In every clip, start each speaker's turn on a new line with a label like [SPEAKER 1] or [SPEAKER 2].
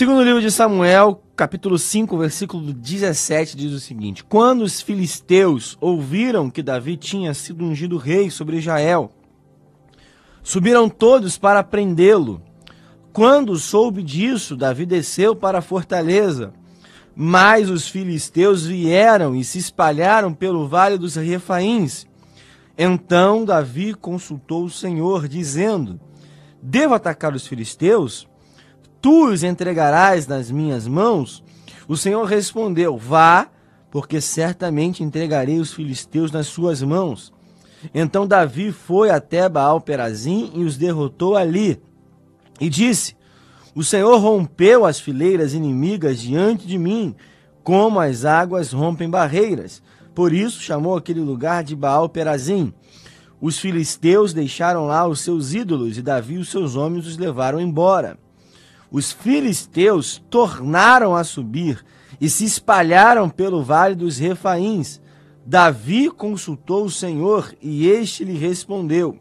[SPEAKER 1] Segundo livro de Samuel, capítulo 5, versículo 17, diz o seguinte: Quando os filisteus ouviram que Davi tinha sido ungido rei sobre Israel, subiram todos para prendê-lo. Quando soube disso, Davi desceu para a fortaleza. Mas os filisteus vieram e se espalharam pelo vale dos Refaíns. Então Davi consultou o Senhor, dizendo: Devo atacar os filisteus? Tu os entregarás nas minhas mãos? O Senhor respondeu: Vá, porque certamente entregarei os filisteus nas suas mãos. Então Davi foi até Baal-Perazim e os derrotou ali. E disse: O Senhor rompeu as fileiras inimigas diante de mim, como as águas rompem barreiras. Por isso chamou aquele lugar de Baal-Perazim. Os filisteus deixaram lá os seus ídolos e Davi e os seus homens os levaram embora os filisteus tornaram a subir e se espalharam pelo vale dos Refaíns. Davi consultou o Senhor e este lhe respondeu: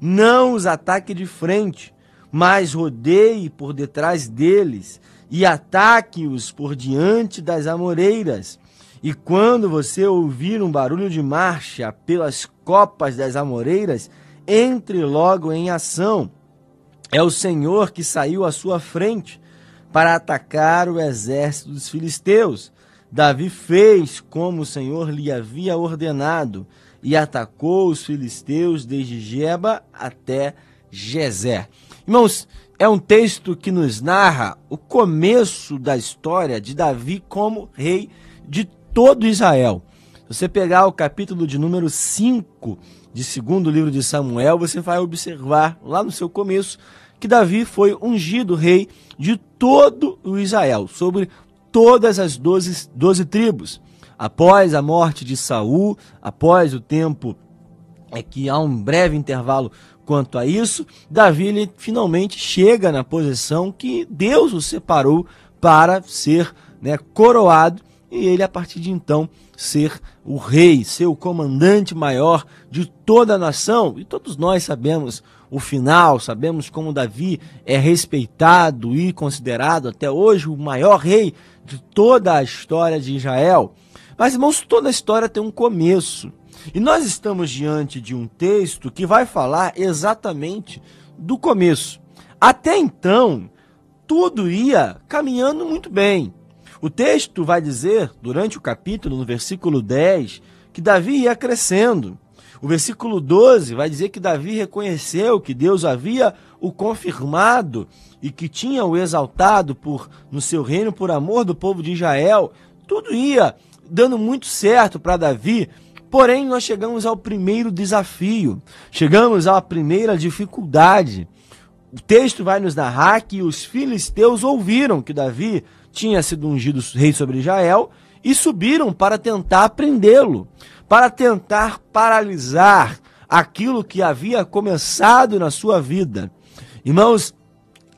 [SPEAKER 1] Não os ataque de frente, mas rodeie por detrás deles e ataque-os por diante das amoreiras. E quando você ouvir um barulho de marcha pelas copas das amoreiras, entre logo em ação é o Senhor que saiu à sua frente para atacar o exército dos filisteus. Davi fez como o Senhor lhe havia ordenado e atacou os filisteus desde Geba até Gezer. Irmãos, é um texto que nos narra o começo da história de Davi como rei de todo Israel. Se você pegar o capítulo de número 5 de segundo livro de Samuel, você vai observar lá no seu começo que Davi foi ungido rei de todo o Israel, sobre todas as doze, tribos. Após a morte de Saul, após o tempo é que há um breve intervalo quanto a isso, Davi finalmente chega na posição que Deus o separou para ser né, coroado e ele a partir de então ser o rei, ser o comandante maior de toda a nação. E todos nós sabemos o final, sabemos como Davi é respeitado e considerado até hoje o maior rei de toda a história de Israel. Mas, irmãos, toda a história tem um começo. E nós estamos diante de um texto que vai falar exatamente do começo. Até então, tudo ia caminhando muito bem. O texto vai dizer, durante o capítulo, no versículo 10, que Davi ia crescendo. O versículo 12 vai dizer que Davi reconheceu que Deus havia o confirmado e que tinha o exaltado por no seu reino por amor do povo de Israel. Tudo ia dando muito certo para Davi, porém nós chegamos ao primeiro desafio, chegamos à primeira dificuldade. O texto vai nos narrar que os filisteus ouviram que Davi tinha sido ungido rei sobre Israel e subiram para tentar prendê-lo, para tentar paralisar aquilo que havia começado na sua vida. Irmãos,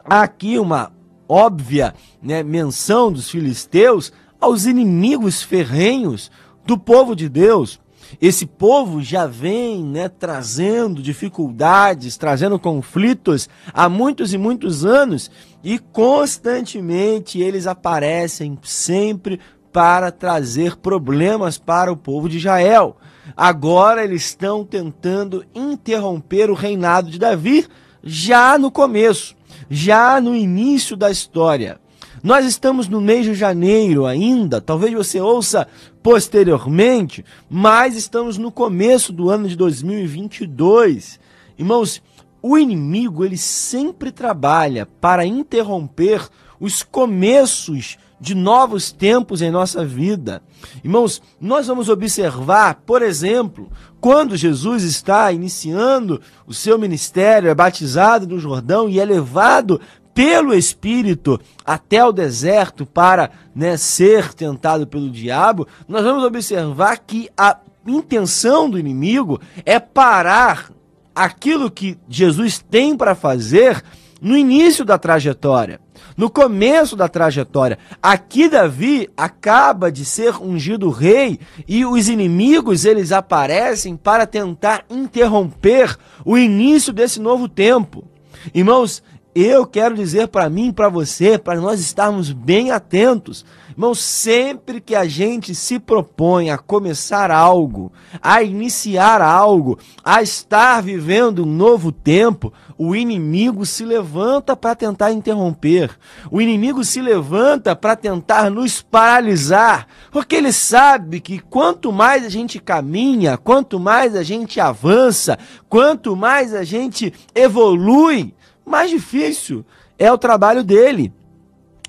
[SPEAKER 1] há aqui uma óbvia né, menção dos filisteus aos inimigos ferrenhos do povo de Deus. Esse povo já vem né, trazendo dificuldades, trazendo conflitos há muitos e muitos anos e constantemente eles aparecem sempre para trazer problemas para o povo de Israel. Agora eles estão tentando interromper o reinado de Davi já no começo, já no início da história. Nós estamos no mês de janeiro ainda, talvez você ouça posteriormente, mas estamos no começo do ano de 2022. Irmãos, o inimigo ele sempre trabalha para interromper os começos de novos tempos em nossa vida. Irmãos, nós vamos observar, por exemplo, quando Jesus está iniciando o seu ministério, é batizado no Jordão e é levado pelo Espírito até o deserto para né, ser tentado pelo diabo, nós vamos observar que a intenção do inimigo é parar aquilo que Jesus tem para fazer no início da trajetória, no começo da trajetória. Aqui Davi acaba de ser ungido rei e os inimigos eles aparecem para tentar interromper o início desse novo tempo. Irmãos, eu quero dizer para mim para você, para nós estarmos bem atentos. Irmão, sempre que a gente se propõe a começar algo, a iniciar algo, a estar vivendo um novo tempo, o inimigo se levanta para tentar interromper. O inimigo se levanta para tentar nos paralisar, porque ele sabe que quanto mais a gente caminha, quanto mais a gente avança, quanto mais a gente evolui, mais difícil é o trabalho dele.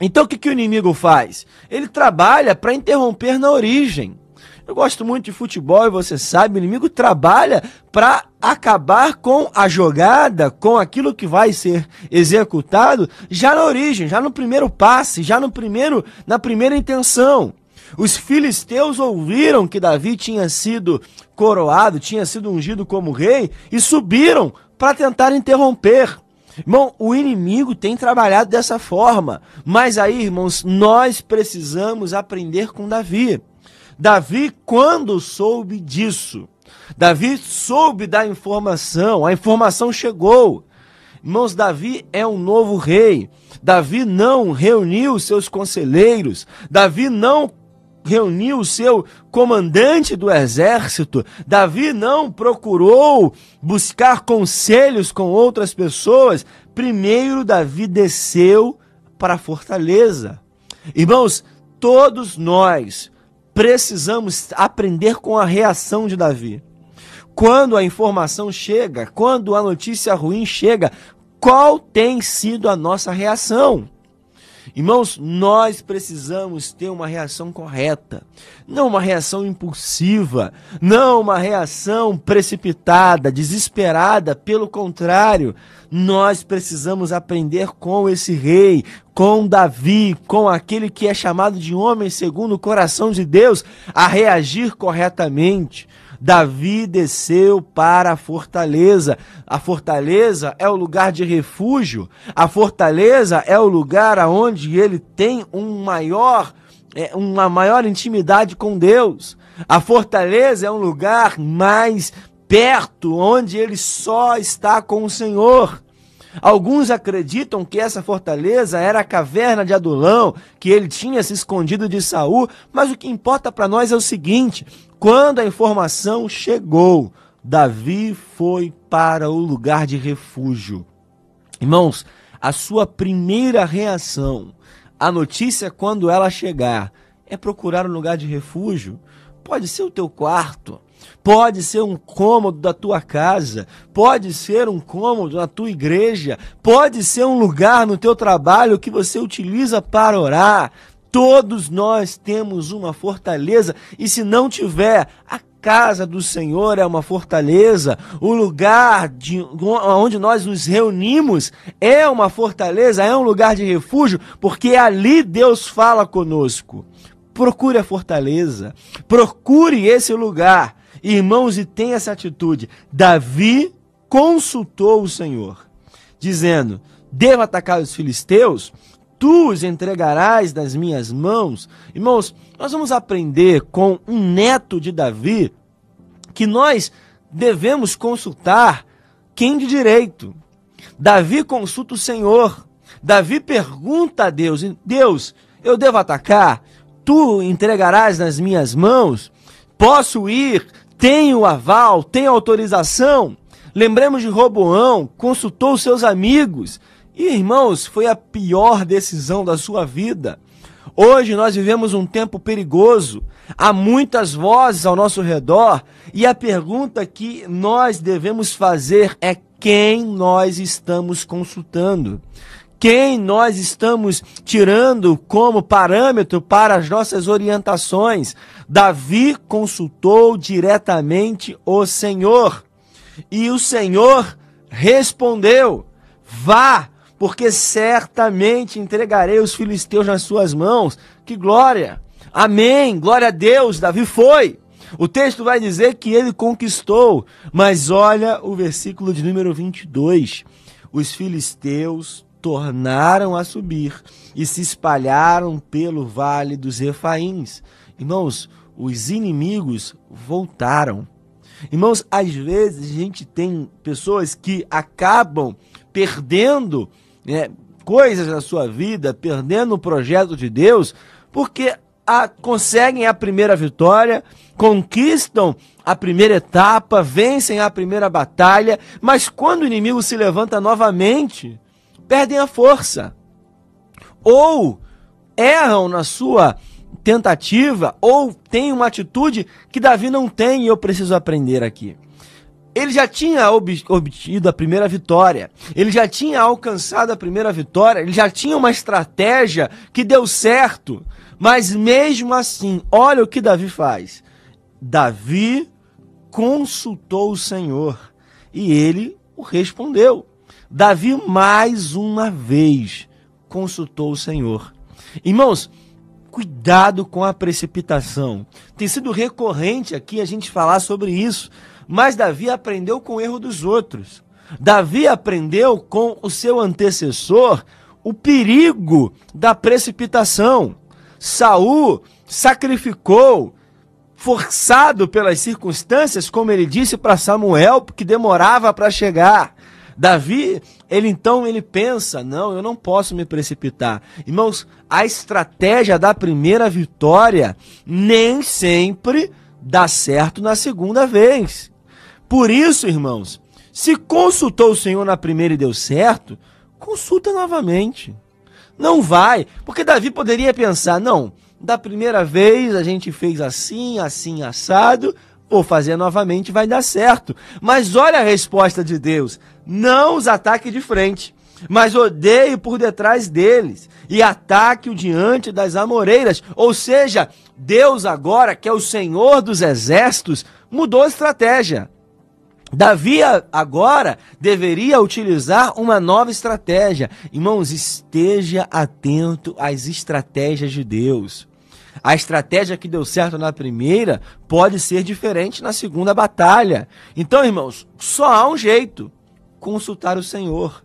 [SPEAKER 1] Então o que, que o inimigo faz? Ele trabalha para interromper na origem. Eu gosto muito de futebol e você sabe, o inimigo trabalha para acabar com a jogada, com aquilo que vai ser executado já na origem, já no primeiro passe, já no primeiro, na primeira intenção. Os filisteus ouviram que Davi tinha sido coroado, tinha sido ungido como rei e subiram para tentar interromper. Irmão, o inimigo tem trabalhado dessa forma. Mas aí, irmãos, nós precisamos aprender com Davi. Davi, quando soube disso, Davi soube da informação, a informação chegou. Irmãos, Davi é um novo rei. Davi não reuniu seus conselheiros. Davi não reuniu o seu comandante do exército. Davi não procurou buscar conselhos com outras pessoas. Primeiro, Davi desceu para a fortaleza. Irmãos, todos nós precisamos aprender com a reação de Davi. Quando a informação chega, quando a notícia ruim chega, qual tem sido a nossa reação? Irmãos, nós precisamos ter uma reação correta, não uma reação impulsiva, não uma reação precipitada, desesperada. Pelo contrário, nós precisamos aprender com esse rei, com Davi, com aquele que é chamado de homem segundo o coração de Deus, a reagir corretamente. Davi desceu para a fortaleza. A fortaleza é o lugar de refúgio. A fortaleza é o lugar aonde ele tem um maior, é, uma maior intimidade com Deus. A fortaleza é um lugar mais perto, onde ele só está com o Senhor. Alguns acreditam que essa fortaleza era a caverna de Adulão, que ele tinha se escondido de Saul, mas o que importa para nós é o seguinte: quando a informação chegou, Davi foi para o lugar de refúgio. Irmãos, a sua primeira reação, a notícia quando ela chegar, é procurar um lugar de refúgio. Pode ser o teu quarto, pode ser um cômodo da tua casa, pode ser um cômodo na tua igreja, pode ser um lugar no teu trabalho que você utiliza para orar, Todos nós temos uma fortaleza, e se não tiver, a casa do Senhor é uma fortaleza, o lugar de, onde nós nos reunimos é uma fortaleza, é um lugar de refúgio, porque ali Deus fala conosco. Procure a fortaleza, procure esse lugar, irmãos, e tenha essa atitude. Davi consultou o Senhor, dizendo: Devo atacar os filisteus? tu os entregarás das minhas mãos. Irmãos, nós vamos aprender com um neto de Davi que nós devemos consultar quem de direito. Davi consulta o Senhor. Davi pergunta a Deus: Deus, eu devo atacar? Tu entregarás nas minhas mãos? Posso ir? Tenho aval? Tenho autorização? Lembremos de Roboão, consultou seus amigos e irmãos, foi a pior decisão da sua vida. Hoje nós vivemos um tempo perigoso, há muitas vozes ao nosso redor, e a pergunta que nós devemos fazer é quem nós estamos consultando. Quem nós estamos tirando como parâmetro para as nossas orientações? Davi consultou diretamente o Senhor. E o Senhor respondeu: Vá, porque certamente entregarei os filisteus nas suas mãos. Que glória! Amém! Glória a Deus! Davi foi. O texto vai dizer que ele conquistou, mas olha o versículo de número 22. Os filisteus tornaram a subir e se espalharam pelo vale dos Refaíns. Irmãos, os inimigos voltaram. Irmãos, às vezes a gente tem pessoas que acabam perdendo né, coisas na sua vida, perdendo o projeto de Deus, porque a, conseguem a primeira vitória, conquistam a primeira etapa, vencem a primeira batalha, mas quando o inimigo se levanta novamente, perdem a força. Ou erram na sua tentativa, ou têm uma atitude que Davi não tem e eu preciso aprender aqui. Ele já tinha obtido a primeira vitória, ele já tinha alcançado a primeira vitória, ele já tinha uma estratégia que deu certo, mas mesmo assim, olha o que Davi faz. Davi consultou o Senhor e ele o respondeu. Davi mais uma vez consultou o Senhor. Irmãos, cuidado com a precipitação. Tem sido recorrente aqui a gente falar sobre isso, mas Davi aprendeu com o erro dos outros. Davi aprendeu com o seu antecessor o perigo da precipitação. Saul sacrificou forçado pelas circunstâncias, como ele disse para Samuel, que demorava para chegar. Davi, ele então ele pensa, não, eu não posso me precipitar. Irmãos, a estratégia da primeira vitória nem sempre dá certo na segunda vez. Por isso, irmãos, se consultou o Senhor na primeira e deu certo, consulta novamente. Não vai, porque Davi poderia pensar, não, da primeira vez a gente fez assim, assim, assado, vou fazer novamente, vai dar certo. Mas olha a resposta de Deus: não os ataque de frente, mas odeie por detrás deles e ataque-o diante das amoreiras. Ou seja, Deus agora, que é o Senhor dos exércitos, mudou a estratégia. Davi agora deveria utilizar uma nova estratégia. Irmãos, esteja atento às estratégias de Deus. A estratégia que deu certo na primeira pode ser diferente na segunda batalha. Então, irmãos, só há um jeito: consultar o Senhor,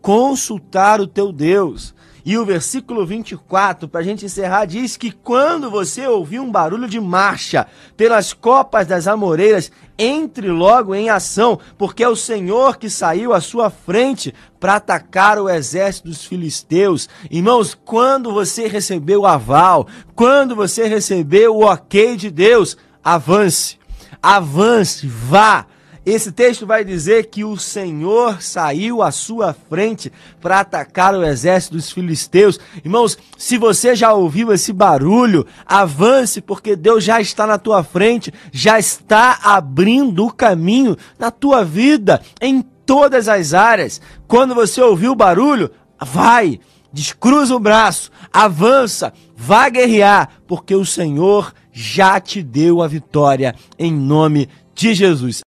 [SPEAKER 1] consultar o teu Deus. E o versículo 24, para a gente encerrar, diz que quando você ouvir um barulho de marcha pelas copas das amoreiras, entre logo em ação, porque é o Senhor que saiu à sua frente para atacar o exército dos filisteus. Irmãos, quando você recebeu o aval, quando você recebeu o ok de Deus, avance, avance, vá esse texto vai dizer que o Senhor saiu à sua frente para atacar o exército dos filisteus. Irmãos, se você já ouviu esse barulho, avance, porque Deus já está na tua frente, já está abrindo o caminho na tua vida, em todas as áreas. Quando você ouvir o barulho, vai, descruza o braço, avança, vá guerrear, porque o Senhor já te deu a vitória em nome de Jesus.